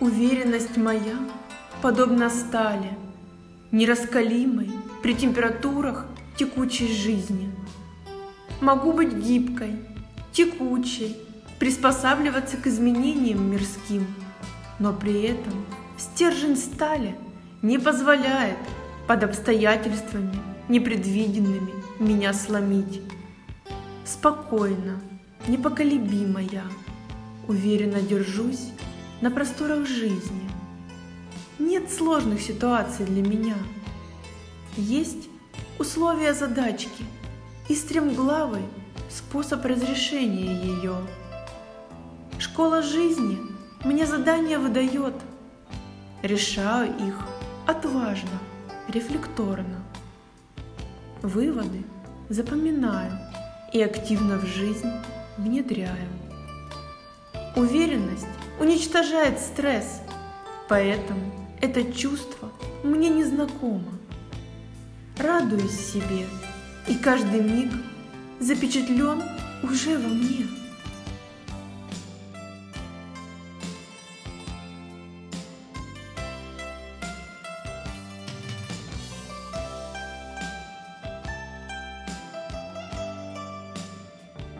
Уверенность моя подобна стали, нераскалимой при температурах текучей жизни. Могу быть гибкой, текучей, приспосабливаться к изменениям мирским, но при этом стержень стали не позволяет под обстоятельствами непредвиденными меня сломить. Спокойно, непоколебима я, уверенно держусь на просторах жизни. Нет сложных ситуаций для меня. Есть условия задачки и стремглавый способ разрешения ее. Школа жизни мне задания выдает. Решаю их отважно, рефлекторно. Выводы запоминаю и активно в жизнь внедряю. Уверенность уничтожает стресс, поэтому это чувство мне не знакомо. Радуюсь себе, и каждый миг запечатлен уже во мне.